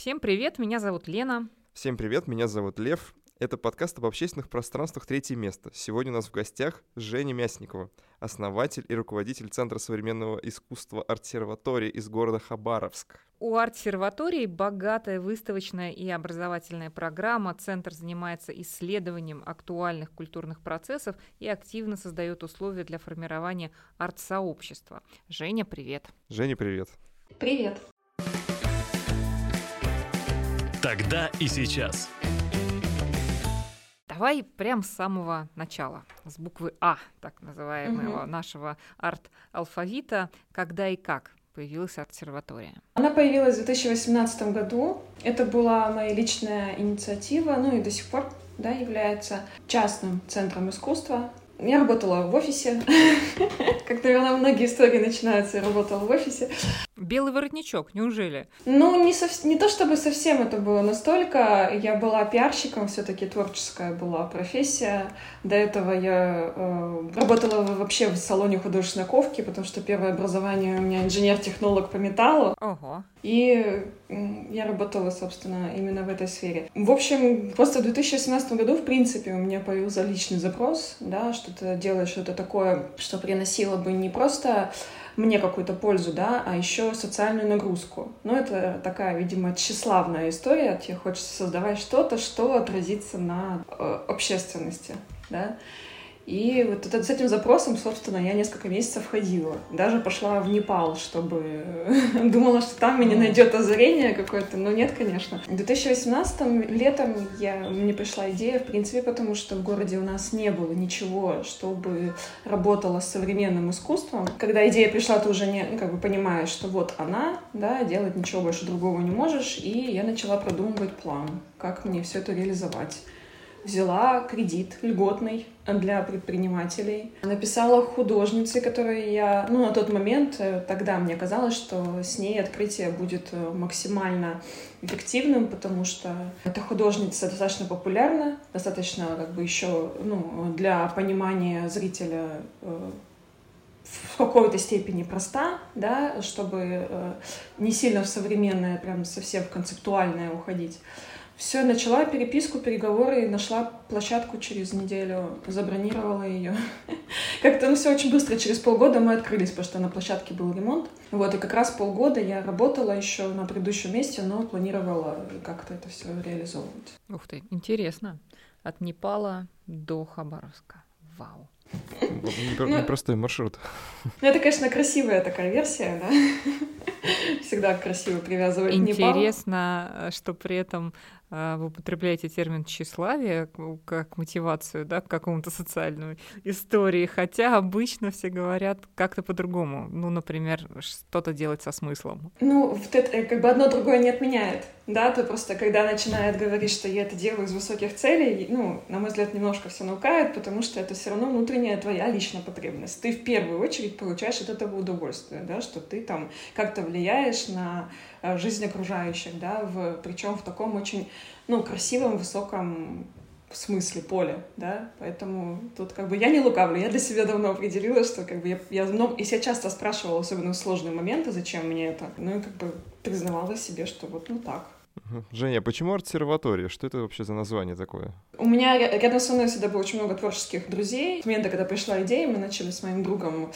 Всем привет, меня зовут Лена. Всем привет, меня зовут Лев. Это подкаст об общественных пространствах «Третье место». Сегодня у нас в гостях Женя Мясникова, основатель и руководитель Центра современного искусства «Артсерватория» из города Хабаровск. У арт-серватории богатая выставочная и образовательная программа. Центр занимается исследованием актуальных культурных процессов и активно создает условия для формирования арт-сообщества. Женя, привет. Женя, привет. Привет. Тогда и сейчас. Давай прям с самого начала, с буквы А, так называемого угу. нашего арт-алфавита, когда и как появилась арт-серватория? Она появилась в 2018 году. Это была моя личная инициатива, ну и до сих пор да, является частным центром искусства. Я работала в офисе. Как, наверное, многие истории начинаются, я работала в офисе. Белый воротничок, неужели? Ну, не, сов... не то чтобы совсем это было настолько. Я была пиарщиком, все таки творческая была профессия. До этого я э, работала вообще в салоне художественной ковки, потому что первое образование у меня инженер-технолог по металлу. Ого. И я работала, собственно, именно в этой сфере. В общем, просто в 2017 году, в принципе, у меня появился личный запрос, да, что-то делать, что-то такое, что приносило бы не просто мне какую-то пользу, да, а еще социальную нагрузку. Ну, это такая, видимо, тщеславная история. Тебе хочется создавать что-то, что отразится на э, общественности, да. И вот это, с этим запросом, собственно, я несколько месяцев ходила. Даже пошла в Непал, чтобы... Думала, что там меня найдет озарение какое-то, но нет, конечно. В 2018 летом я... мне пришла идея, в принципе, потому что в городе у нас не было ничего, чтобы работало с современным искусством. Когда идея пришла, ты уже не, ну, как бы понимаешь, что вот она, да, делать ничего больше другого не можешь, и я начала продумывать план, как мне все это реализовать взяла кредит льготный для предпринимателей. Написала художнице, которой я, ну, на тот момент, э, тогда мне казалось, что с ней открытие будет э, максимально эффективным, потому что эта художница достаточно популярна, достаточно как бы еще, ну, для понимания зрителя э, в какой-то степени проста, да, чтобы не сильно в современное, прям совсем в концептуальное уходить. Все, начала переписку, переговоры, нашла площадку через неделю, забронировала ее. Как-то ну, все очень быстро, через полгода мы открылись, потому что на площадке был ремонт. Вот, и как раз полгода я работала еще на предыдущем месте, но планировала как-то это все реализовывать. Ух ты, интересно. От Непала до Хабаровска. Вау. Непростой маршрут. Ну, это, конечно, красивая такая версия, да? Всегда красиво привязывать Интересно, что при этом вы употребляете термин тщеславие как мотивацию, да, к какому-то социальной истории, хотя обычно все говорят как-то по-другому. Ну, например, что-то делать со смыслом. Ну, вот это э, как бы одно другое не отменяет, да, то просто когда начинает говорить, что я это делаю из высоких целей, ну, на мой взгляд, немножко все наукает, потому что это все равно внутренняя твоя личная потребность. Ты в первую очередь получаешь от этого удовольствие, да, что ты там как-то влияешь на Э, жизнь окружающих, да, в, причем в таком очень, ну, красивом, высоком смысле поле, да, поэтому тут как бы я не лукавлю, я для себя давно определила, что как бы я, я ну, и себя часто спрашивала, особенно в сложные моменты, зачем мне это, ну и как бы признавала себе, что вот ну так, Женя, а почему арт-серватория? Что это вообще за название такое? У меня рядом со мной всегда было очень много творческих друзей. С момента, когда пришла идея, мы начали с моим другом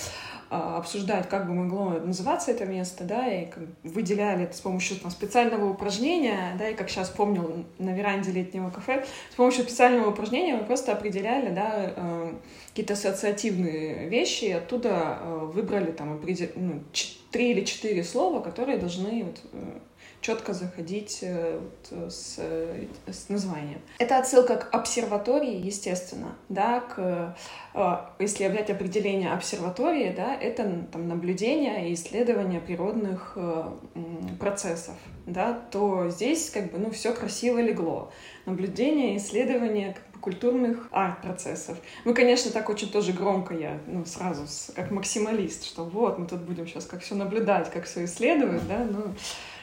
а, обсуждать, как бы могло называться это место, да, и выделяли это с помощью там, специального упражнения, да, и как сейчас помню на веранде летнего кафе, с помощью специального упражнения мы просто определяли, да, э, какие-то ассоциативные вещи, и оттуда э, выбрали там ну, три или четыре слова, которые должны вот, э, четко заходить э, вот, с, э, с названием. Это отсылка к обсерватории, естественно, да, к, э, если взять определение обсерватории, да, это там наблюдение и исследование природных процессов, да, то здесь как бы, ну, все красиво легло. Наблюдение, исследование культурных арт-процессов. Ну, конечно, так очень тоже громко я, ну, сразу, как максималист, что вот, мы тут будем сейчас как все наблюдать, как все исследовать, да, ну,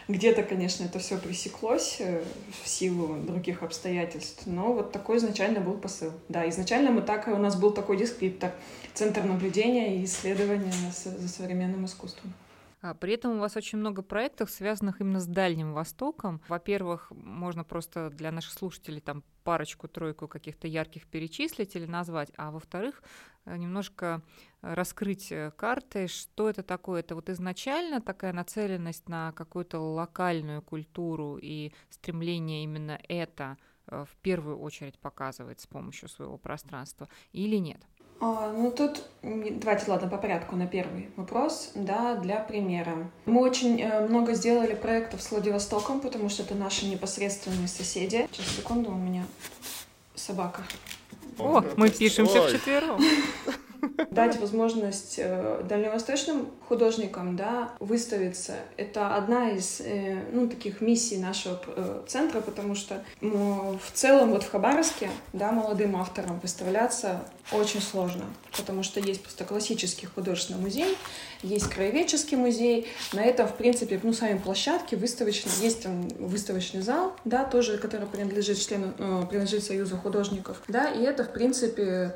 где-то, конечно, это все пресеклось э, в силу других обстоятельств, но вот такой изначально был посыл. Да, изначально мы так, у нас был такой дескриптор, центр наблюдения и исследования за современным искусством. А при этом у вас очень много проектов, связанных именно с Дальним Востоком. Во-первых, можно просто для наших слушателей там парочку-тройку каких-то ярких перечислить или назвать, а во-вторых, э, немножко раскрыть э, карты, что это такое. Это вот изначально такая нацеленность на какую-то локальную культуру и стремление именно это э, в первую очередь показывать с помощью своего пространства или нет? А, ну тут давайте, ладно, по порядку на первый вопрос, да, для примера. Мы очень э, много сделали проектов с Владивостоком, потому что это наши непосредственные соседи. Сейчас, секунду, у меня собака. О, мы пишемся вчетвером. дать возможность э, дальневосточным художникам да, выставиться. Это одна из э, ну, таких миссий нашего э, центра, потому что ну, в целом вот в Хабаровске да, молодым авторам выставляться очень сложно, потому что есть просто классический художественный музей, есть краеведческий музей, на этом, в принципе, ну, сами площадки выставочные, есть там выставочный зал, да, тоже, который принадлежит члену, принадлежит Союзу художников, да, и это, в принципе,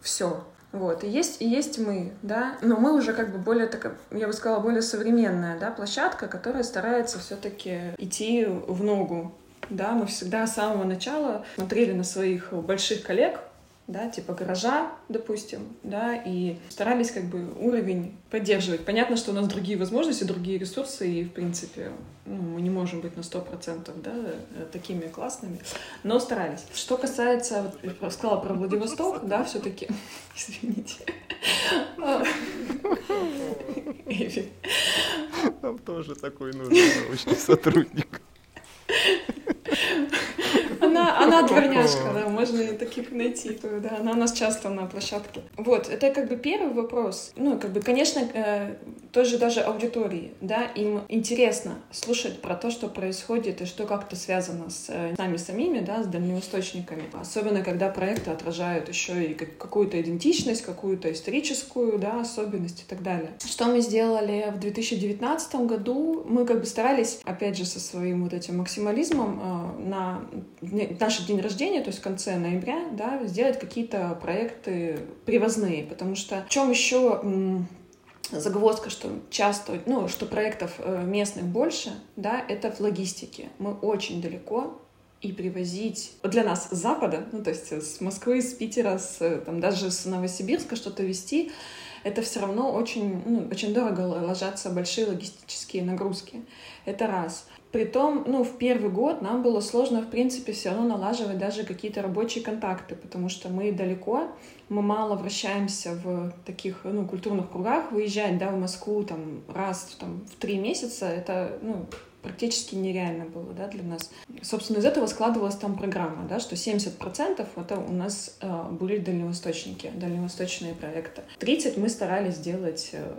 все. Вот, и есть, и есть мы, да, но мы уже как бы более, так, я бы сказала, более современная, да, площадка, которая старается все-таки идти в ногу, да, мы всегда с самого начала смотрели на своих больших коллег, да, типа гаража, допустим, да, и старались как бы уровень поддерживать. Понятно, что у нас другие возможности, другие ресурсы, и, в принципе, ну, мы не можем быть на сто процентов, да, такими классными, но старались. Что касается, вот, я сказала про Владивосток, да, все таки извините. Нам тоже такой нужен научный сотрудник. Она, она дворняжка, да, можно и таких найти, да, она у нас часто на площадке. Вот, это как бы первый вопрос. Ну, как бы, конечно, э, тоже даже аудитории, да, им интересно слушать про то, что происходит и что как-то связано с э, нами самими, да, с дальневосточниками. Особенно, когда проекты отражают еще и какую-то идентичность, какую-то историческую, да, особенность и так далее. Что мы сделали в 2019 году? Мы как бы старались, опять же, со своим вот этим максимализмом э, на наш день рождения, то есть в конце ноября, да, сделать какие-то проекты привозные, потому что в чем еще загвоздка, что часто, ну, что проектов э, местных больше, да, это в логистике. Мы очень далеко и привозить для нас с Запада, ну, то есть с Москвы, с Питера, с, там, даже с Новосибирска что-то вести, это все равно очень, ну, очень дорого ложатся большие логистические нагрузки. Это раз. Притом, ну, в первый год нам было сложно, в принципе, все равно налаживать даже какие-то рабочие контакты, потому что мы далеко, мы мало вращаемся в таких, ну, культурных кругах. Выезжать, да, в Москву там раз там, в три месяца, это, ну, практически нереально было, да, для нас. Собственно, из этого складывалась там программа, да, что 70% это у нас э, были дальневосточники, дальневосточные проекты. 30 мы старались сделать э,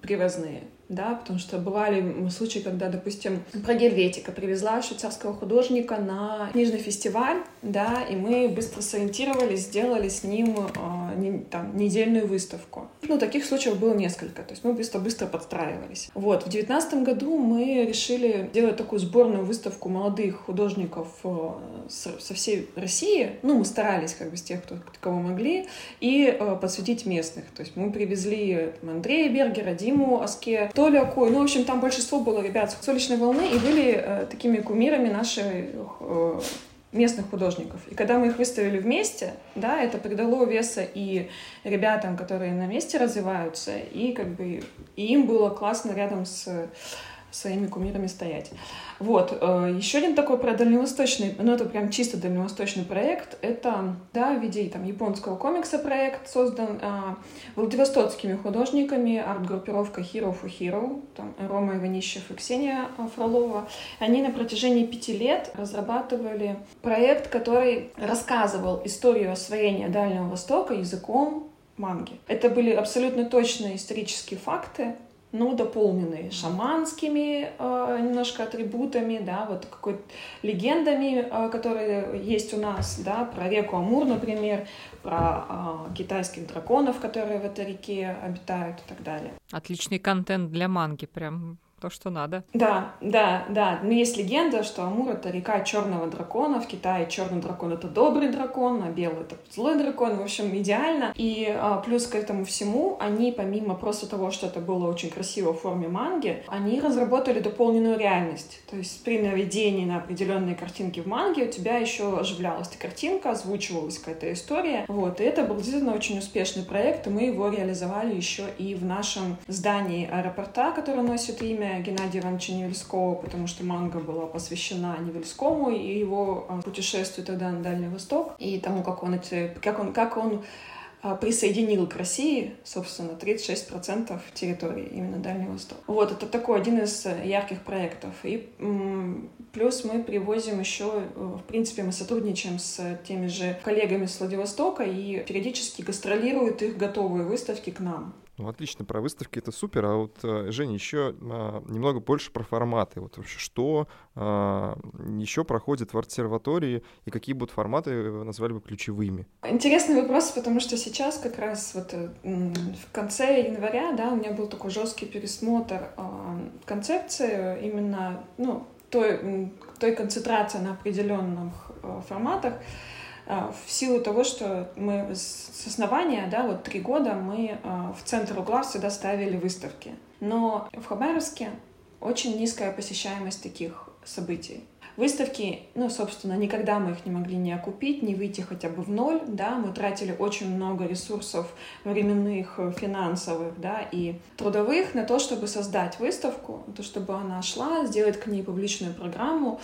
привозные да, потому что бывали случаи, когда, допустим, про Гельветика привезла швейцарского художника на книжный фестиваль, да, и мы быстро сориентировались, сделали с ним э, не, там, недельную выставку. Ну, таких случаев было несколько, то есть мы быстро-быстро подстраивались. Вот, в девятнадцатом году мы решили делать такую сборную выставку молодых художников э, со, всей России, ну, мы старались как бы с тех, кто, кого могли, и э, подсветить местных, то есть мы привезли там, Андрея Бергера, Диму Аске, Толю Акой. Ну, в общем, там большинство было ребят с уличной волны и были э, такими кумирами наших э, местных художников. И когда мы их выставили вместе, да, это придало веса и ребятам, которые на месте развиваются, и как бы и им было классно рядом с своими кумирами стоять. Вот. Э, Еще один такой про дальневосточный, ну это прям чисто дальневосточный проект, это, да, в виде там японского комикса проект создан а, владивостокскими художниками, арт-группировка Hero for Hero, там Рома Иванищев и Ксения Фролова. Они на протяжении пяти лет разрабатывали проект, который рассказывал историю освоения Дальнего Востока языком манги. Это были абсолютно точные исторические факты, ну, дополненные шаманскими э, немножко атрибутами, да, вот какой-то легендами, э, которые есть у нас, да, про реку Амур, например, про э, китайских драконов, которые в этой реке обитают и так далее. Отличный контент для манги, прям то, что надо. Да, да, да. Но есть легенда, что Амур — это река черного дракона. В Китае черный дракон — это добрый дракон, а белый — это злой дракон. В общем, идеально. И а, плюс к этому всему, они, помимо просто того, что это было очень красиво в форме манги, они разработали дополненную реальность. То есть при наведении на определенные картинки в манге у тебя еще оживлялась эта картинка, озвучивалась какая-то история. Вот. И это был действительно очень успешный проект, и мы его реализовали еще и в нашем здании аэропорта, которое носит имя Геннадия Ивановича Невельского, потому что манга была посвящена Невельскому и его а, путешествию тогда на Дальний Восток, и тому, как он, эти, как он, как он а, присоединил к России, собственно, 36% территории именно Дальнего Востока. Вот, это такой один из ярких проектов. И плюс мы привозим еще, э, в принципе, мы сотрудничаем с теми же коллегами с Владивостока и периодически гастролируют их готовые выставки к нам. Ну, отлично, про выставки это супер. А вот, э, Женя, еще а, немного больше про форматы. Вот вообще, что а, еще проходит в обсерватории и какие будут форматы вы назвали бы ключевыми? Интересный вопрос, потому что сейчас как раз вот э, в конце января, да, у меня был такой жесткий пересмотр а, концепции именно, ну, той, той концентрации на определенных э, форматах. А, в силу того, что мы с основания, да, вот три года мы а, в центр угла всегда ставили выставки. Но в Хабаровске очень низкая посещаемость таких событий. Выставки, ну, собственно, никогда мы их не могли не окупить, не выйти хотя бы в ноль, да, мы тратили очень много ресурсов временных, финансовых, да, и трудовых на то, чтобы создать выставку, то, чтобы она шла, сделать к ней публичную программу,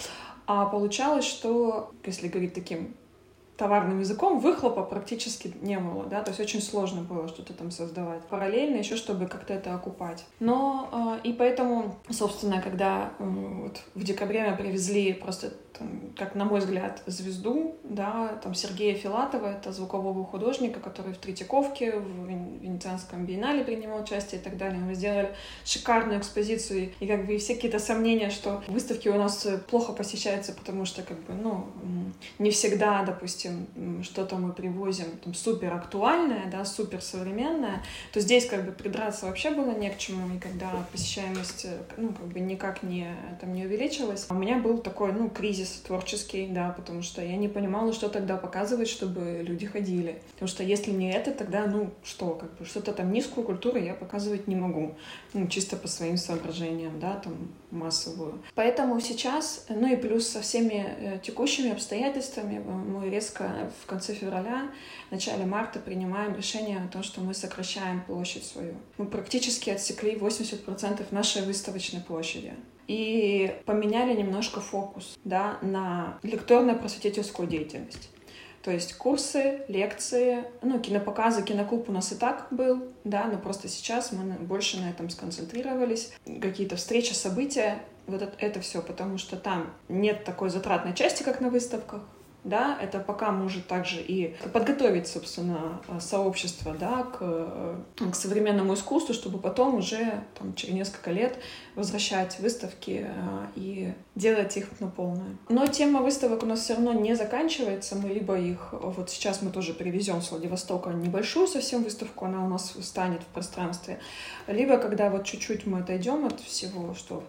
а получалось, что, если говорить таким товарным языком выхлопа практически не было, да, то есть очень сложно было что-то там создавать. Параллельно еще, чтобы как-то это окупать. Но э, и поэтому, собственно, когда э, вот в декабре мы привезли просто там, как на мой взгляд, звезду, да, там Сергея Филатова, это звукового художника, который в Третьяковке, в Венецианском биеннале принимал участие и так далее. Мы сделали шикарную экспозицию, и как бы все какие-то сомнения, что выставки у нас плохо посещаются, потому что как бы, ну, не всегда, допустим, что-то мы привозим там супер актуальное, да, супер современное, то здесь как бы придраться вообще было не к чему, и когда посещаемость, ну, как бы никак не, там, не увеличилась, у меня был такой, ну, кризис творческий, да, потому что я не понимала, что тогда показывать, чтобы люди ходили. Потому что если не это, тогда, ну, что, как бы, что-то там низкую культуру я показывать не могу. Ну, чисто по своим соображениям, да, там, массовую. Поэтому сейчас, ну и плюс со всеми э, текущими обстоятельствами, мы резко в конце февраля, в начале марта принимаем решение о том, что мы сокращаем площадь свою. Мы практически отсекли 80% нашей выставочной площади и поменяли немножко фокус да, на лекторно-просветительскую деятельность. То есть курсы, лекции, ну, кинопоказы, киноклуб у нас и так был, да, но просто сейчас мы больше на этом сконцентрировались. Какие-то встречи, события, вот это, это все, потому что там нет такой затратной части, как на выставках, да, это пока может также и подготовить, собственно, сообщество, да, к, э, к современному искусству, чтобы потом уже там, через несколько лет возвращать выставки э, и делать их на полную. Но тема выставок у нас все равно не заканчивается, мы либо их, вот сейчас мы тоже привезем с Владивостока небольшую совсем выставку, она у нас станет в пространстве, либо когда вот чуть-чуть мы отойдем от всего, что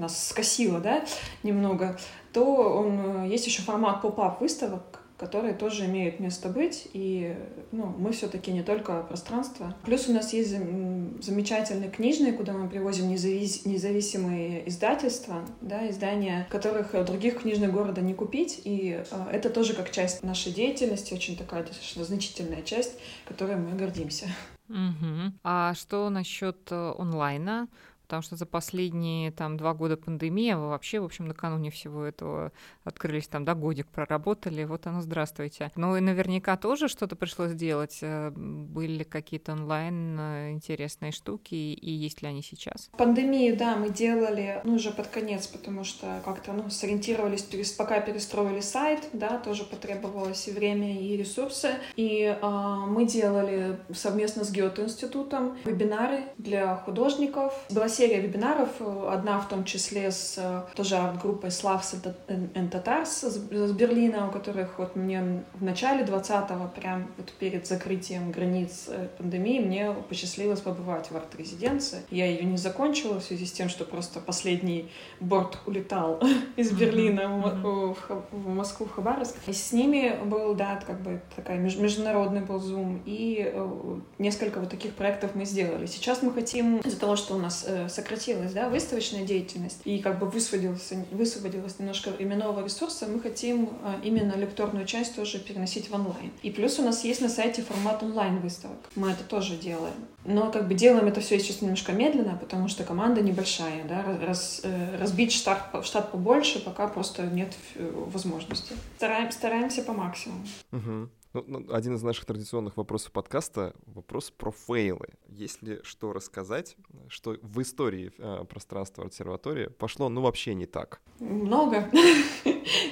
нас скосило, да, немного, то он, э, есть еще формат поп-ап выставок, которые тоже имеют место быть, и ну, мы все-таки не только пространство. Плюс у нас есть замечательные книжные, куда мы привозим независ... независимые издательства, да, издания, которых других книжных города не купить, и э, это тоже как часть нашей деятельности, очень такая достаточно значительная часть, которой мы гордимся. Угу. А что насчет э, онлайна? Потому что за последние там два года пандемии вы вообще, в общем, накануне всего этого открылись там, да, годик проработали, вот оно, здравствуйте. Ну и наверняка тоже что-то пришлось делать. Э, были какие-то онлайн э, интересные штуки, и есть ли они сейчас? Пандемию, да, мы делали, ну, уже под конец, потому что как-то, ну, сориентировались, пока перестроили сайт, да, тоже потребовалось и время, и ресурсы. И э, мы делали совместно с Гёте-институтом вебинары для художников. Была серия вебинаров, одна в том числе с тоже арт-группой Slavs and Tatars из Берлина, у которых вот мне в начале 20-го, прям вот перед закрытием границ пандемии, мне посчастливилось побывать в арт-резиденции. Я ее не закончила в связи с тем, что просто последний борт улетал из Берлина в, Москву, в Хабаровск. И с ними был, да, как бы такая международный был Zoom, и э, несколько вот таких проектов мы сделали. Сейчас мы хотим, из-за того, что у нас э, сократилась, да, выставочная деятельность, и как бы высвободилось, высвободилось немножко именного ресурса, мы хотим э, именно лекторную часть тоже переносить в онлайн. И плюс у нас есть на сайте формат онлайн-выставок. Мы это тоже делаем. Но как бы делаем это все сейчас немножко медленно, потому что команда небольшая, да, раз, э, разбить штат, штат побольше, пока просто нет э, возможности. Стараем, стараемся по максимуму. Угу. Ну, один из наших традиционных вопросов подкаста — вопрос про фейлы. Есть ли что рассказать, что в истории э, пространства обсерватории пошло, ну, вообще не так? Много.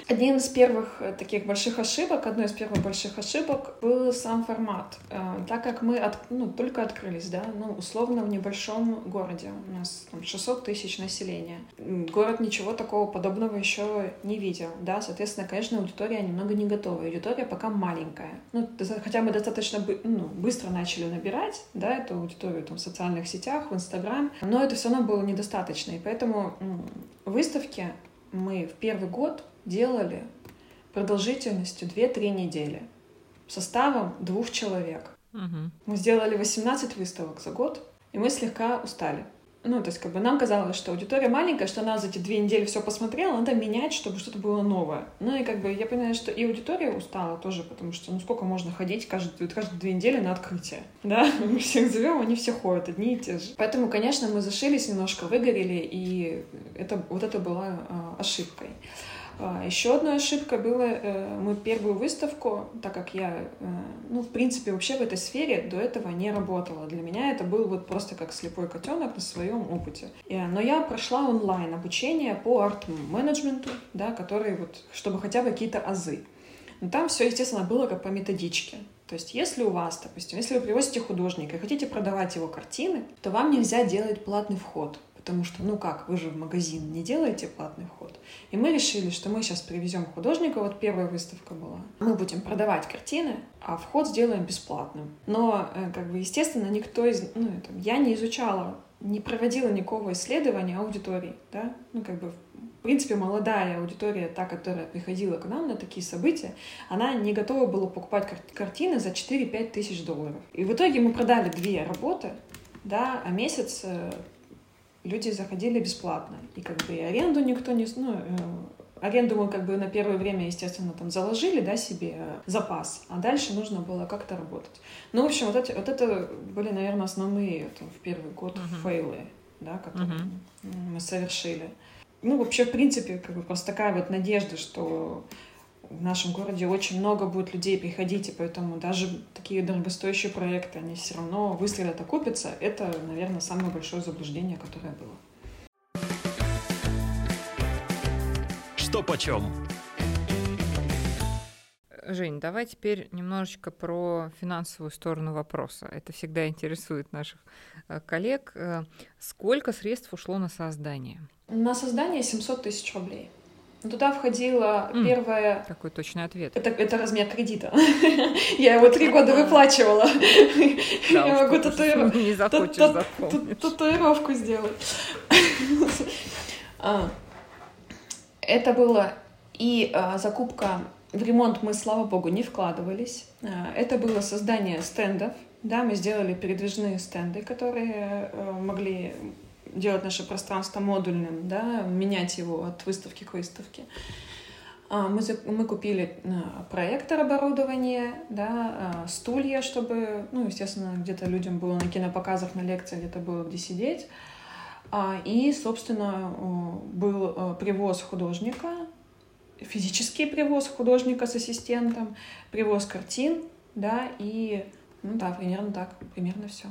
Одним из первых э, таких больших ошибок, одной из первых больших ошибок был сам формат. Э, так как мы от, ну, только открылись, да, ну, условно в небольшом городе, у нас там 600 тысяч населения. Город ничего такого подобного еще не видел, да, соответственно, конечно, аудитория немного не готова. Аудитория пока маленькая. Ну, хотя мы достаточно ну, быстро начали набирать, да, эту аудиторию там в социальных сетях, в Инстаграм, но это все равно было недостаточно, и поэтому выставки мы в первый год делали продолжительностью 2-3 недели составом двух человек. Угу. Мы сделали 18 выставок за год, и мы слегка устали. Ну, то есть, как бы нам казалось, что аудитория маленькая, что она за эти две недели все посмотрела, надо менять, чтобы что-то было новое. Ну, и как бы я понимаю, что и аудитория устала тоже, потому что, ну, сколько можно ходить каждые, каждые две недели на открытие, да? Мы всех зовем, они все ходят, одни и те же. Поэтому, конечно, мы зашились немножко, выгорели, и это, вот это была а, ошибкой. А, Еще одной ошибкой было, э, мы первую выставку, так как я, э, ну, в принципе, вообще в этой сфере до этого не работала. Для меня это был вот просто как слепой котенок на своем опыте. Но я прошла онлайн обучение по арт-менеджменту, да, который вот, чтобы хотя бы какие-то азы. Но там все, естественно, было как по методичке. То есть, если у вас, допустим, если вы привозите художника и хотите продавать его картины, то вам нельзя делать платный вход. Потому что, ну как, вы же в магазин не делаете платный вход. И мы решили, что мы сейчас привезем художника, вот первая выставка была. Мы будем продавать картины, а вход сделаем бесплатным. Но, э, как бы, естественно, никто из... Ну, это, я не изучала, не проводила никакого исследования аудитории, да, ну, как бы, в принципе, молодая аудитория, та, которая приходила к нам на такие события, она не готова была покупать картины за 4-5 тысяч долларов. И в итоге мы продали две работы, да, а месяц э, люди заходили бесплатно. И как бы и аренду никто не... Ну, э, аренду мы как бы на первое время, естественно, там заложили, да, себе запас, а дальше нужно было как-то работать. Ну, в общем, вот, эти, вот это были, наверное, основные там, в первый год uh-huh. фейлы, да, которые uh-huh. мы совершили. Ну, вообще, в принципе, как бы просто такая вот надежда, что в нашем городе очень много будет людей приходить, и поэтому даже такие дорогостоящие проекты, они все равно выстрелят, окупятся. Это, наверное, самое большое заблуждение, которое было. Что почем? Жень, давай теперь немножечко про финансовую сторону вопроса. Это всегда интересует наших э, коллег. Э, сколько средств ушло на создание? На создание 700 тысяч рублей. Туда входило mm, первое... Такой точный ответ. Это, это размер кредита. Я его три года выплачивала. Я могу татуировку сделать. А, это было и а, закупка в ремонт мы, слава богу, не вкладывались. А, это было создание стендов. Да, мы сделали передвижные стенды, которые э, могли делать наше пространство модульным, да, менять его от выставки к выставке. А, мы, мы купили а, проектор оборудование, да, а, стулья, чтобы, ну, естественно, где-то людям было на кинопоказах, на лекциях, где-то было где сидеть. И, собственно, был привоз художника, физический привоз художника с ассистентом, привоз картин, да, и, ну да, примерно так, примерно все.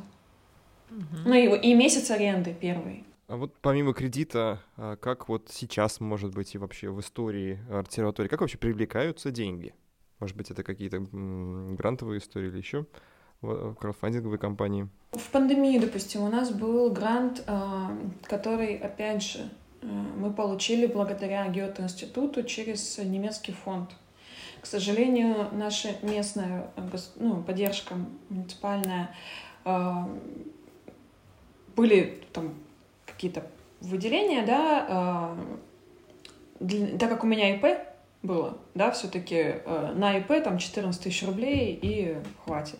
Ну и, и месяц аренды первый. А вот помимо кредита, а как вот сейчас, может быть, и вообще в истории обсерватории, как вообще привлекаются деньги? Может быть, это какие-то грантовые истории или еще? в краудфандинговой компании? В пандемии, допустим, у нас был грант, а, который, опять же, э, мы получили благодаря Гёте-институту через немецкий фонд. К сожалению, наша местная ну, поддержка муниципальная а, были там какие-то выделения, да, а, для, так как у меня ИП было, да, все-таки э, на ИП там 14 тысяч рублей и хватит.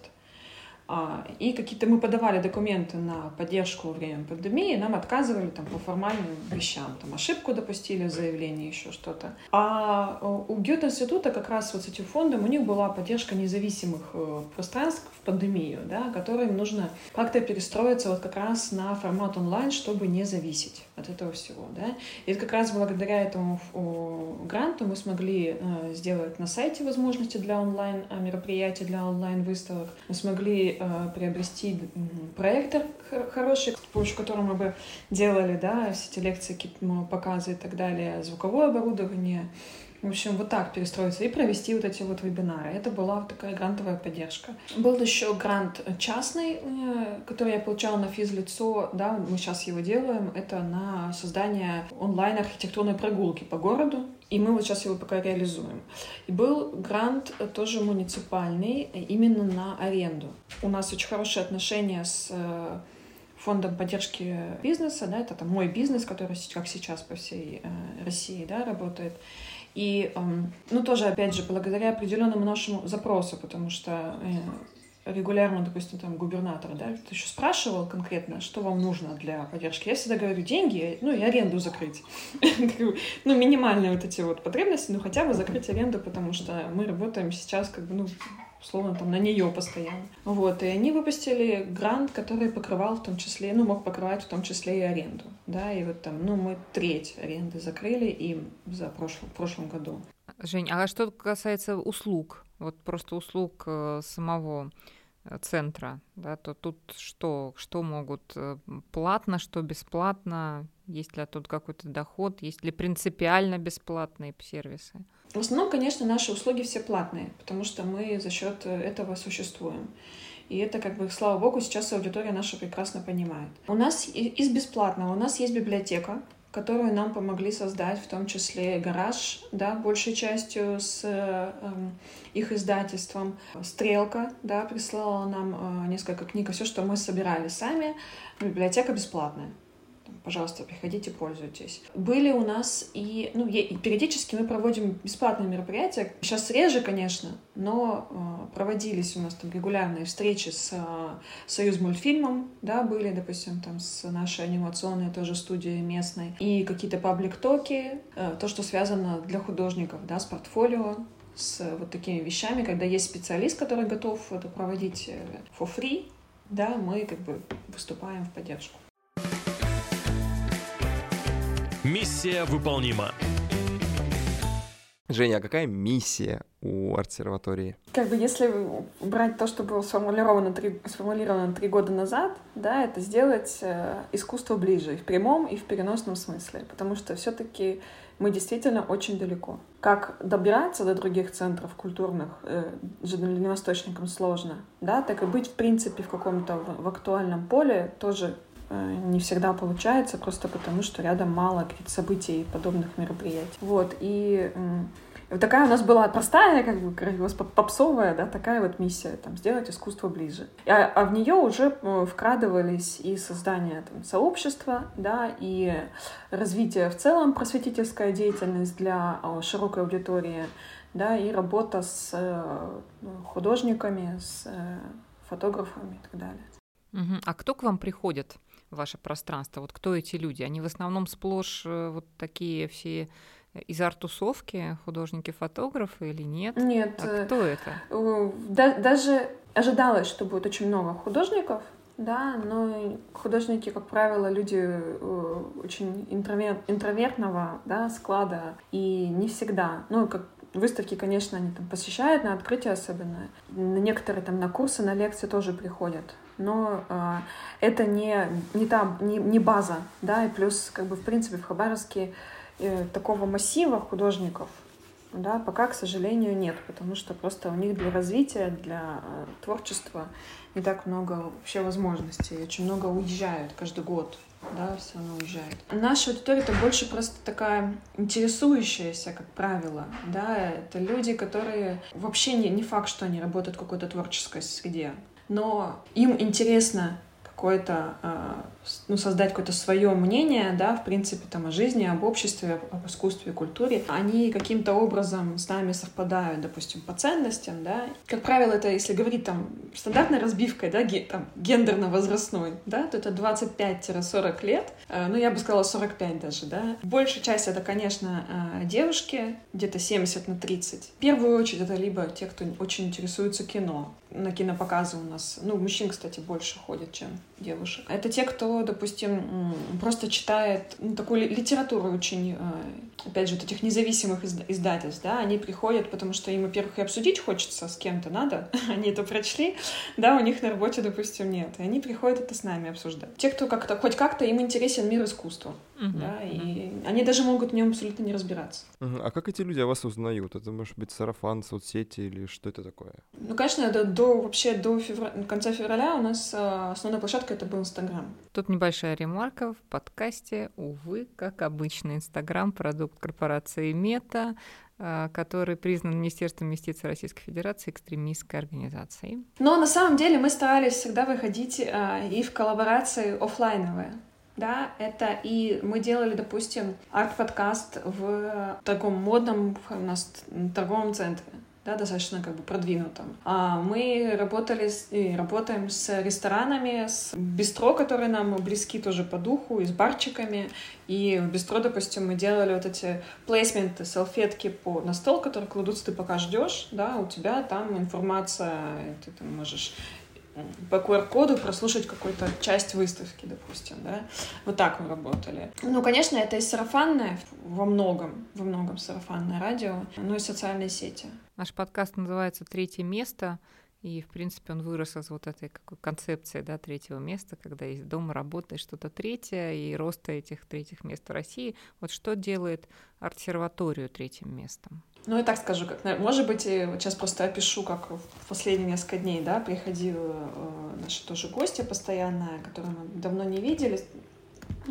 А, и какие-то мы подавали документы на поддержку во время пандемии, нам отказывали там по формальным вещам, там ошибку допустили в заявлении, еще что-то. А у Гёте-института как раз вот с этим фондом у них была поддержка независимых э, пространств в пандемию, да, которым нужно как-то перестроиться вот как раз на формат онлайн, чтобы не зависеть от этого всего, да. И как раз благодаря этому гранту мы смогли э, сделать на сайте возможности для онлайн мероприятий, для онлайн выставок. Мы смогли Э, приобрести проектор хороший, с помощью которого мы бы делали, да, все эти лекции, показы и так далее, звуковое оборудование, в общем, вот так перестроиться и провести вот эти вот вебинары. Это была такая грантовая поддержка. Был еще грант частный, э, который я получала на физлицо, да, мы сейчас его делаем. Это на создание онлайн-архитектурной прогулки по городу. И мы вот сейчас его пока реализуем. И был грант тоже муниципальный, именно на аренду. У нас очень хорошие отношения с э, фондом поддержки бизнеса, да, это там мой бизнес, который как сейчас по всей э, России, да, работает. И, ну, тоже, опять же, благодаря определенному нашему запросу, потому что э, регулярно, допустим, там губернатор, да, кто еще спрашивал конкретно, что вам нужно для поддержки. Я всегда говорю деньги, ну и аренду закрыть. ну, минимальные вот эти вот потребности, ну хотя бы закрыть аренду, потому что мы работаем сейчас как бы, ну, условно, там, на нее постоянно. Вот, и они выпустили грант, который покрывал в том числе, ну, мог покрывать в том числе и аренду, да, и вот там, ну, мы треть аренды закрыли им за прошлом, в прошлом году. Жень, а что касается услуг, вот просто услуг э, самого э, центра, да, то тут что, что могут э, платно, что бесплатно, есть ли тут какой-то доход, есть ли принципиально бесплатные сервисы? В основном, конечно, наши услуги все платные, потому что мы за счет этого существуем. И это, как бы, слава богу, сейчас аудитория наша прекрасно понимает. У нас из бесплатного, у нас есть библиотека, которую нам помогли создать, в том числе гараж, да, большей частью с э, их издательством. Стрелка, да, прислала нам э, несколько книг, все, что мы собирали сами. Библиотека бесплатная пожалуйста, приходите, пользуйтесь. Были у нас и, ну, и периодически мы проводим бесплатные мероприятия. Сейчас реже, конечно, но э, проводились у нас там регулярные встречи с э, Союз мультфильмом, да, были, допустим, там с нашей анимационной тоже студией местной, и какие-то паблик-токи, э, то, что связано для художников, да, с портфолио, с вот такими вещами, когда есть специалист, который готов это проводить э, for free, да, мы как бы выступаем в поддержку. Миссия выполнима. Женя, а какая миссия у арт-серватории? Как бы если брать то, что было сформулировано три, сформулировано три года назад, да, это сделать э, искусство ближе и в прямом, и в переносном смысле, потому что все-таки мы действительно очень далеко. Как добираться до других центров культурных э, дальневосточникам сложно, да, так и быть в принципе в каком-то в, в актуальном поле тоже не всегда получается, просто потому что рядом мало каких-то событий и подобных мероприятий. Вот, и вот такая у нас была простая, как бы, попсовая, да, такая вот миссия, там, сделать искусство ближе. А, а в нее уже э, вкрадывались и создание там, сообщества, да, и развитие в целом просветительская деятельность для широкой аудитории, да, и работа с э, художниками, с фотографами и так далее. А кто к вам приходит? Ваше пространство? Вот кто эти люди? Они в основном сплошь э, вот такие все из арт-тусовки, художники-фотографы или нет? Нет. А кто это? Э, да, даже ожидалось, что будет очень много художников, да, но художники, как правило, люди э, очень интровер... интровертного да, склада, и не всегда, ну, как выставки, конечно, они там посещают на открытие особенно, на некоторые там на курсы, на лекции тоже приходят, но э, это не, не, та, не, не база, да, и плюс, как бы, в принципе, в Хабаровске э, такого массива художников Да, пока, к сожалению, нет, потому что просто у них для развития, для э, творчества не так много вообще возможностей. Очень много уезжают каждый год да, все равно уезжает. Наша аудитория это больше просто такая интересующаяся, как правило, да, это люди, которые вообще не, не факт, что они работают в какой-то творческой среде, но им интересно какое-то, а, ну, создать какое-то свое мнение, да, в принципе, там, о жизни, об обществе, об искусстве, культуре, они каким-то образом с нами совпадают, допустим, по ценностям, да. Как правило, это, если говорить там стандартной разбивкой, да, там, гендерно-возрастной, да, то это 25-40 лет, э, ну, я бы сказала 45 даже, да. Большая часть это, конечно, э, девушки, где-то 70 на 30. В первую очередь это либо те, кто очень интересуется кино, на кинопоказы у нас, ну, мужчин, кстати, больше ходят, чем девушек. Это те, кто, допустим, просто читает ну, такую литературу очень, э, опять же, вот этих независимых издательств, да, они приходят, потому что им, во-первых, и обсудить хочется с кем-то надо, они это прочли, да, у них на работе, допустим, нет, и они приходят это с нами обсуждать. Те, кто как-то, хоть как-то им интересен мир искусства, uh-huh, да, uh-huh. и они даже могут в нем абсолютно не разбираться. Uh-huh. А как эти люди о вас узнают? Это может быть сарафан, соцсети или что это такое? Ну, конечно, это до, вообще до февраля, конца февраля у нас э, основная площадка это был Инстаграм. Тут небольшая ремарка в подкасте. Увы, как обычно, Инстаграм — продукт корпорации Мета, а, который признан Министерством инвестиций Российской Федерации экстремистской организацией. Но на самом деле мы старались всегда выходить а, и в коллаборации офлайновые. Да, это и мы делали, допустим, арт-подкаст в таком модном у нас торговом центре да, достаточно как бы продвинутом. А мы работали с, и работаем с ресторанами, с бистро, которые нам близки тоже по духу, и с барчиками. И в бистро, допустим, мы делали вот эти плейсменты, салфетки по, на стол, которые кладутся, ты пока ждешь, да, у тебя там информация, ты там можешь по QR-коду прослушать какую-то часть выставки, допустим, да. Вот так мы работали. Ну, конечно, это и сарафанное во многом, во многом сарафанное радио, но и социальные сети. Наш подкаст называется «Третье место», и, в принципе, он вырос из вот этой какой концепции да, третьего места, когда есть дом, работа и что-то третье, и роста этих третьих мест в России. Вот что делает арт-серваторию третьим местом? Ну, я так скажу, как, может быть, вот сейчас просто опишу, как в последние несколько дней, да, приходила э, наша тоже гостья постоянная, которую мы давно не видели,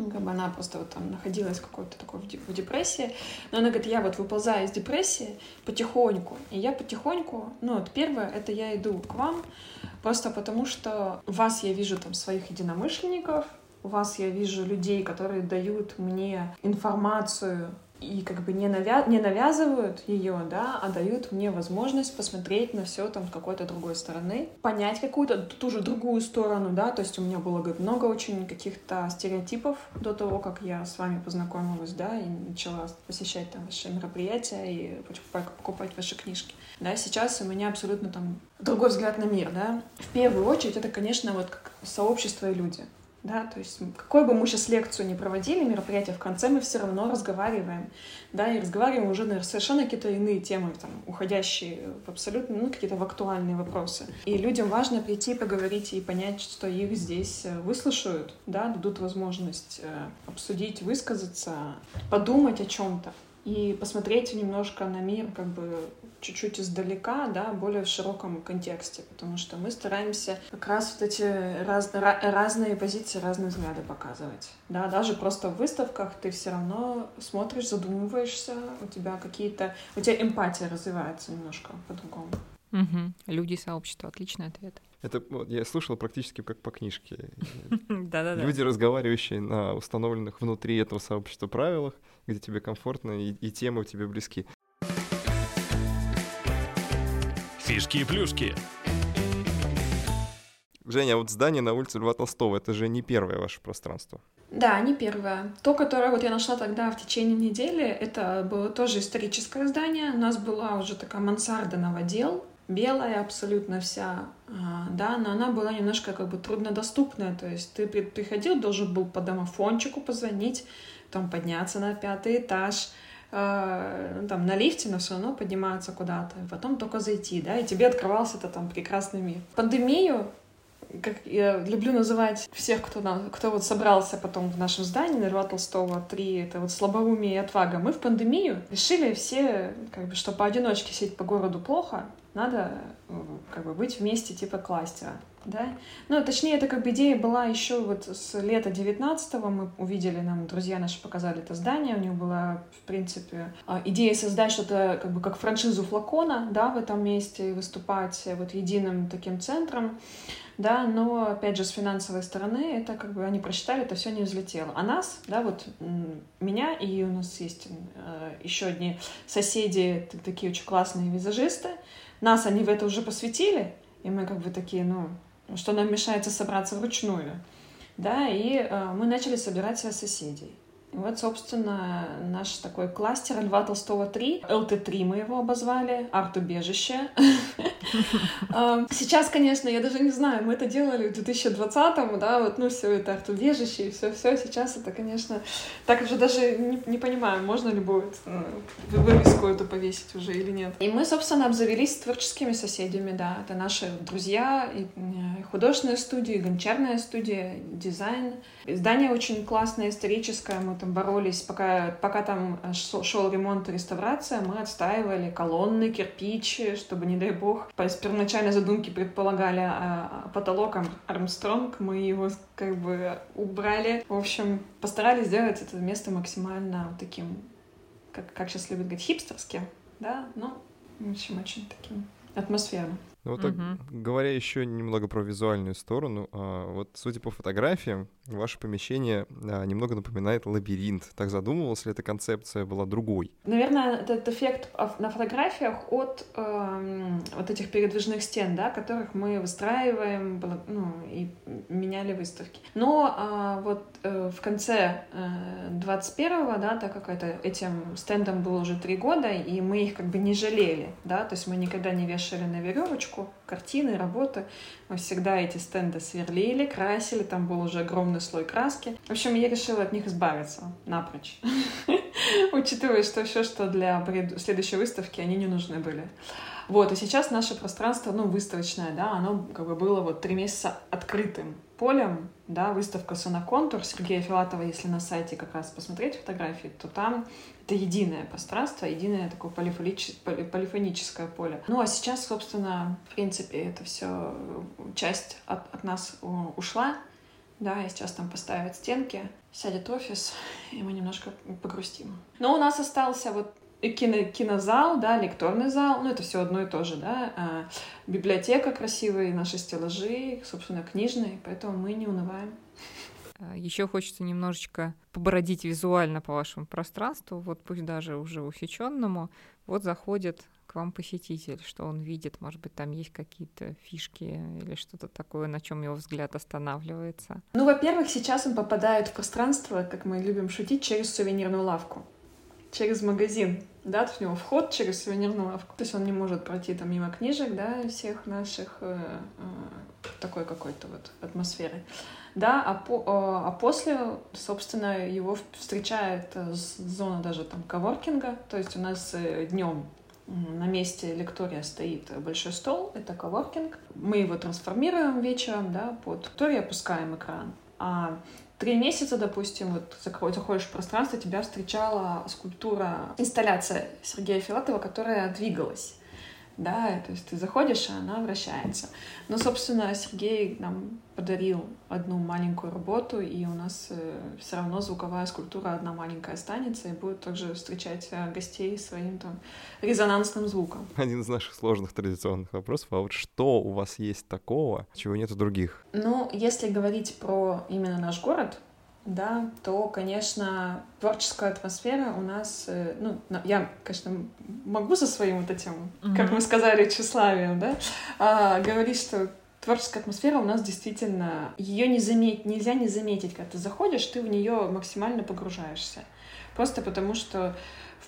как бы она просто вот там находилась какой-то такой в депрессии. Но она говорит, я вот выползаю из депрессии потихоньку. И я потихоньку, ну вот первое, это я иду к вам, просто потому что вас я вижу там своих единомышленников, у вас я вижу людей, которые дают мне информацию и как бы не, навя... не навязывают ее, да, а дают мне возможность посмотреть на все там с какой-то другой стороны, понять какую-то ту же другую сторону, да, то есть у меня было говорит, много очень каких-то стереотипов до того, как я с вами познакомилась, да, и начала посещать там ваши мероприятия и покупать, ваши книжки. Да, сейчас у меня абсолютно там другой взгляд на мир, да. В первую очередь это, конечно, вот как сообщество и люди. Да, то есть какой бы мы сейчас лекцию не проводили, мероприятие, в конце мы все равно разговариваем, да, и разговариваем уже на совершенно какие-то иные темы, там, уходящие в абсолютно, ну, какие-то в актуальные вопросы. И людям важно прийти, поговорить и понять, что их здесь э, выслушают, да, дадут возможность э, обсудить, высказаться, подумать о чем-то и посмотреть немножко на мир как бы чуть-чуть издалека, да, более в широком контексте, потому что мы стараемся как раз вот эти раз, разные позиции, разные взгляды показывать. Да, даже просто в выставках ты все равно смотришь, задумываешься, у тебя какие-то, у тебя эмпатия развивается немножко по-другому. Угу. Люди сообщества, отличный ответ. Это я слушал практически как по книжке. Да-да-да. Люди, разговаривающие на установленных внутри этого сообщества правилах, где тебе комфортно и, и темы тебе близки. Фишки и плюшки. Женя, а вот здание на улице Льва Толстого, это же не первое ваше пространство. Да, не первое. То, которое вот я нашла тогда в течение недели, это было тоже историческое здание. У нас была уже такая мансарда новодел, белая абсолютно вся, а, да, но она была немножко как бы труднодоступная, то есть ты приходил, должен был по домофончику позвонить, потом подняться на пятый этаж, э, там на лифте, но все равно подниматься куда-то, потом только зайти, да, и тебе открывался это там прекрасный мир. Пандемию как я люблю называть всех, кто, на, кто вот собрался потом в нашем здании на Льва Толстого 3, это вот слабоумие и отвага. Мы в пандемию решили все, как бы, что поодиночке сидеть по городу плохо, надо э, как бы быть вместе типа кластера, да. Ну, точнее, это как бы идея была еще вот с лета 19-го мы увидели, нам друзья наши показали это здание, у них была, в принципе, а, идея создать что-то как бы как франшизу флакона, да, в этом месте выступать вот единым таким центром да, но, опять же, с финансовой стороны, это как бы они просчитали, это все не взлетело. А нас, да, вот меня и у нас есть э, еще одни соседи, такие очень классные визажисты, нас они в это уже посвятили, и мы как бы такие, ну, что нам мешается собраться вручную, да, и э, мы начали собирать соседей. Вот, собственно, наш такой кластер Льва Толстого 3, ЛТ-3 мы его обозвали, арт-убежище. А, сейчас, конечно, я даже не знаю, мы это делали в 2020-м, да, вот, ну, все это арт-убежище и все-все, сейчас это, конечно, так уже даже не, не понимаю, можно ли будет э, вывеску эту повесить уже или нет. И мы, собственно, обзавелись творческими соседями, да, это наши друзья, и э, художественная студия, и гончарная студия, дизайн. Здание очень классное, историческое, мы там боролись, пока, пока там э, шел ремонт и реставрация, мы отстаивали колонны, кирпичи, чтобы, не дай бог, по первоначальной задумке предполагали а, а потолок Армстронг, мы его как бы убрали. В общем, постарались сделать это место максимально таким, как, как сейчас любят говорить, хипстерским, да, ну, в общем, очень таким атмосферным. Ну вот так, угу. говоря еще немного про визуальную сторону, а, вот судя по фотографиям, ваше помещение а, немного напоминает лабиринт. Так задумывалась ли эта концепция была другой? Наверное, этот эффект на фотографиях от э, вот этих передвижных стен, да, которых мы выстраиваем ну, и меняли выставки. Но э, вот э, в конце э, 21-го, да, так как это, этим стендом было уже три года, и мы их как бы не жалели, да, то есть мы никогда не вешали на веревочку картины, работы. Мы всегда эти стенды сверлили, красили, там был уже огромный слой краски. В общем, я решила от них избавиться напрочь. Учитывая, что все, что для следующей выставки, они не нужны были. Вот, и сейчас наше пространство, ну, выставочное, да, оно как бы было вот три месяца открытым полем, да, выставка «Соноконтур» Сергея Филатова, если на сайте как раз посмотреть фотографии, то там это единое пространство, единое такое полифоническое поле. Ну, а сейчас, собственно, в принципе, это все часть от, от нас ушла, да, и сейчас там поставят стенки, сядет офис, и мы немножко погрустим. Но у нас остался вот кино, кинозал, да, лекторный зал, ну, это все одно и то же, да, а, библиотека красивая, наши стеллажи, собственно, книжные, поэтому мы не унываем. А, Еще хочется немножечко побородить визуально по вашему пространству, вот пусть даже уже усеченному, вот заходит к вам посетитель, что он видит, может быть, там есть какие-то фишки или что-то такое, на чем его взгляд останавливается? Ну, во-первых, сейчас он попадает в пространство, как мы любим шутить, через сувенирную лавку через магазин, да, то у него вход через сувенирную лавку. То есть он не может пройти там мимо книжек, да, всех наших э, э, такой какой-то вот атмосферы. Да, а, по, э, а после, собственно, его встречает зона даже там коворкинга, то есть у нас днем на месте лектория стоит большой стол, это коворкинг. Мы его трансформируем вечером, да, под лекторию опускаем экран. А три месяца, допустим, вот заходишь в пространство, тебя встречала скульптура, инсталляция Сергея Филатова, которая двигалась да, то есть ты заходишь, а она вращается. Но, собственно, Сергей нам подарил одну маленькую работу, и у нас э, все равно звуковая скульптура одна маленькая останется и будет также встречать э, гостей своим там резонансным звуком. Один из наших сложных традиционных вопросов, а вот что у вас есть такого, чего нет у других? Ну, если говорить про именно наш город, да, то, конечно, творческая атмосфера у нас, э, ну, я, конечно, могу со своим вот этим, mm-hmm. как мы сказали, тщеславием, да, а, говорить, что творческая атмосфера у нас действительно, ее не заметь, нельзя не заметить, когда ты заходишь, ты в нее максимально погружаешься. Просто потому что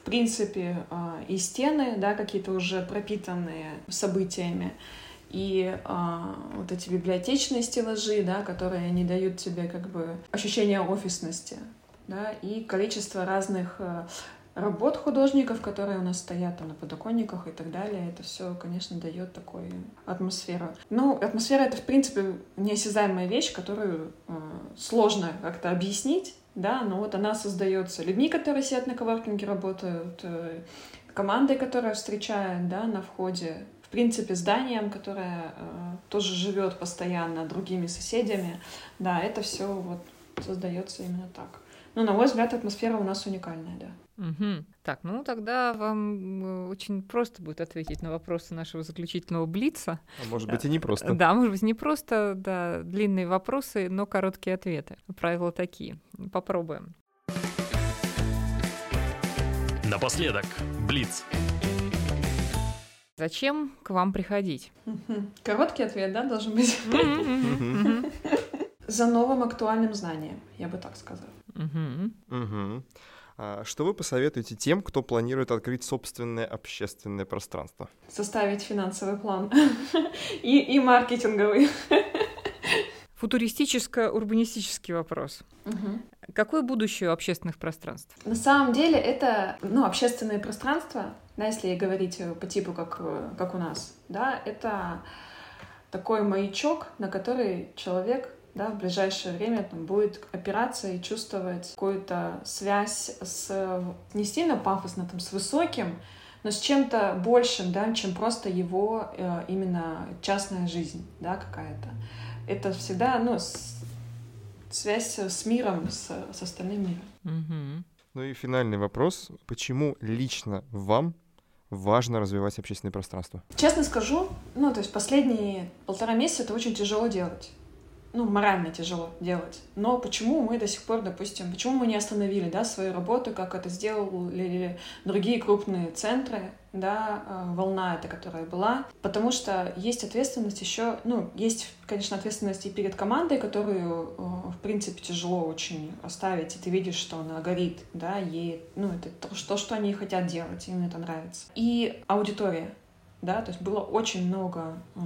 в принципе, а, и стены, да, какие-то уже пропитанные событиями, и а, вот эти библиотечные стеллажи, да, которые не дают тебе как бы ощущения офисности, да, и количество разных а, работ художников, которые у нас стоят там на подоконниках и так далее. Это все, конечно, дает такую атмосферу. Ну, атмосфера — это, в принципе, неосязаемая вещь, которую э, сложно как-то объяснить, да, но вот она создается людьми, которые сидят на коворкинге, работают, э, командой, которая встречает, да, на входе, принципе, зданием, которое э, тоже живет постоянно, другими соседями, да, это все вот создается именно так. Ну, на мой взгляд, атмосфера у нас уникальная, да. Угу. Так, ну тогда вам э, очень просто будет ответить на вопросы нашего заключительного блица. А может быть и не просто. Да, может быть не просто, да, длинные вопросы, но короткие ответы. Правила такие. Попробуем. Напоследок, Блиц. Зачем к вам приходить? Короткий ответ, да, должен быть? За новым актуальным знанием, я бы так сказала. Угу. А что вы посоветуете тем, кто планирует открыть собственное общественное пространство? Составить финансовый план и, и маркетинговый. Футуристическо-урбанистический вопрос. Угу. Какое будущее общественных пространств? На самом деле это, ну, общественное пространство, да, если говорить по типу, как, как у нас, да, это такой маячок, на который человек да, в ближайшее время там, будет опираться и чувствовать какую-то связь с не сильно пафосно, там, с высоким, но с чем-то большим, да, чем просто его э, именно частная жизнь, да, какая-то. Это всегда, ну, с, связь с миром, с, с остальным миром. Угу. Ну и финальный вопрос. Почему лично вам важно развивать общественное пространство? Честно скажу, ну, то есть последние полтора месяца это очень тяжело делать ну, морально тяжело делать. Но почему мы до сих пор, допустим, почему мы не остановили, да, свою работу, как это сделали другие крупные центры, да, э, волна эта, которая была, потому что есть ответственность еще, ну, есть, конечно, ответственность и перед командой, которую, э, в принципе, тяжело очень оставить, и ты видишь, что она горит, да, ей, ну, это то, что, они хотят делать, им это нравится. И аудитория, да, то есть было очень много э,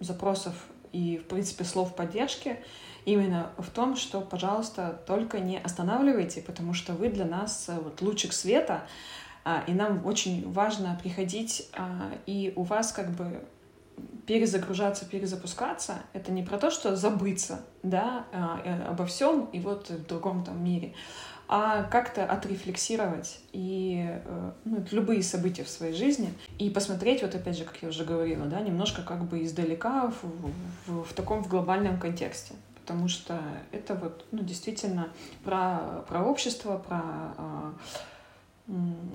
запросов и, в принципе, слов поддержки именно в том, что, пожалуйста, только не останавливайте, потому что вы для нас э, вот лучик света, а, и нам очень важно приходить, а, и у вас как бы перезагружаться, перезапускаться, это не про то, что забыться, да, а, э, обо всем и вот в другом там мире, а как-то отрефлексировать и э, ну, любые события в своей жизни и посмотреть, вот опять же, как я уже говорила, да, немножко как бы издалека в, в, в таком в глобальном контексте. Потому что это вот ну, действительно про, про общество, про э,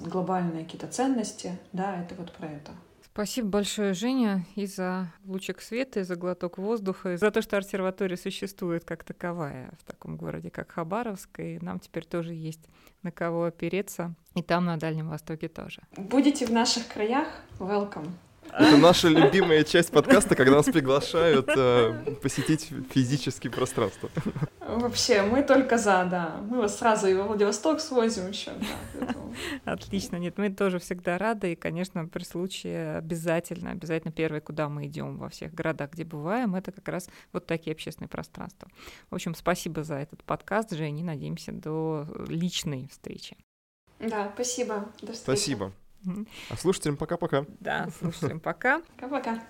глобальные какие-то ценности, да, это вот про это. Спасибо большое, Женя, и за лучик света, и за глоток воздуха, и за то, что обсерватория существует как таковая в таком городе, как Хабаровск, и нам теперь тоже есть на кого опереться, и там, на Дальнем Востоке тоже. Будете в наших краях, welcome. Это наша любимая часть подкаста, когда нас приглашают э, посетить физические пространства. Вообще, мы только за, да. Мы вас сразу и во Владивосток свозим еще. Да, Отлично. Нет, мы тоже всегда рады. И, конечно, при случае обязательно, обязательно первое, куда мы идем во всех городах, где бываем, это как раз вот такие общественные пространства. В общем, спасибо за этот подкаст, Женя. Надеемся до личной встречи. Да, спасибо. До встречи. Спасибо. А слушателям пока-пока. Да, слушателям пока. Пока-пока.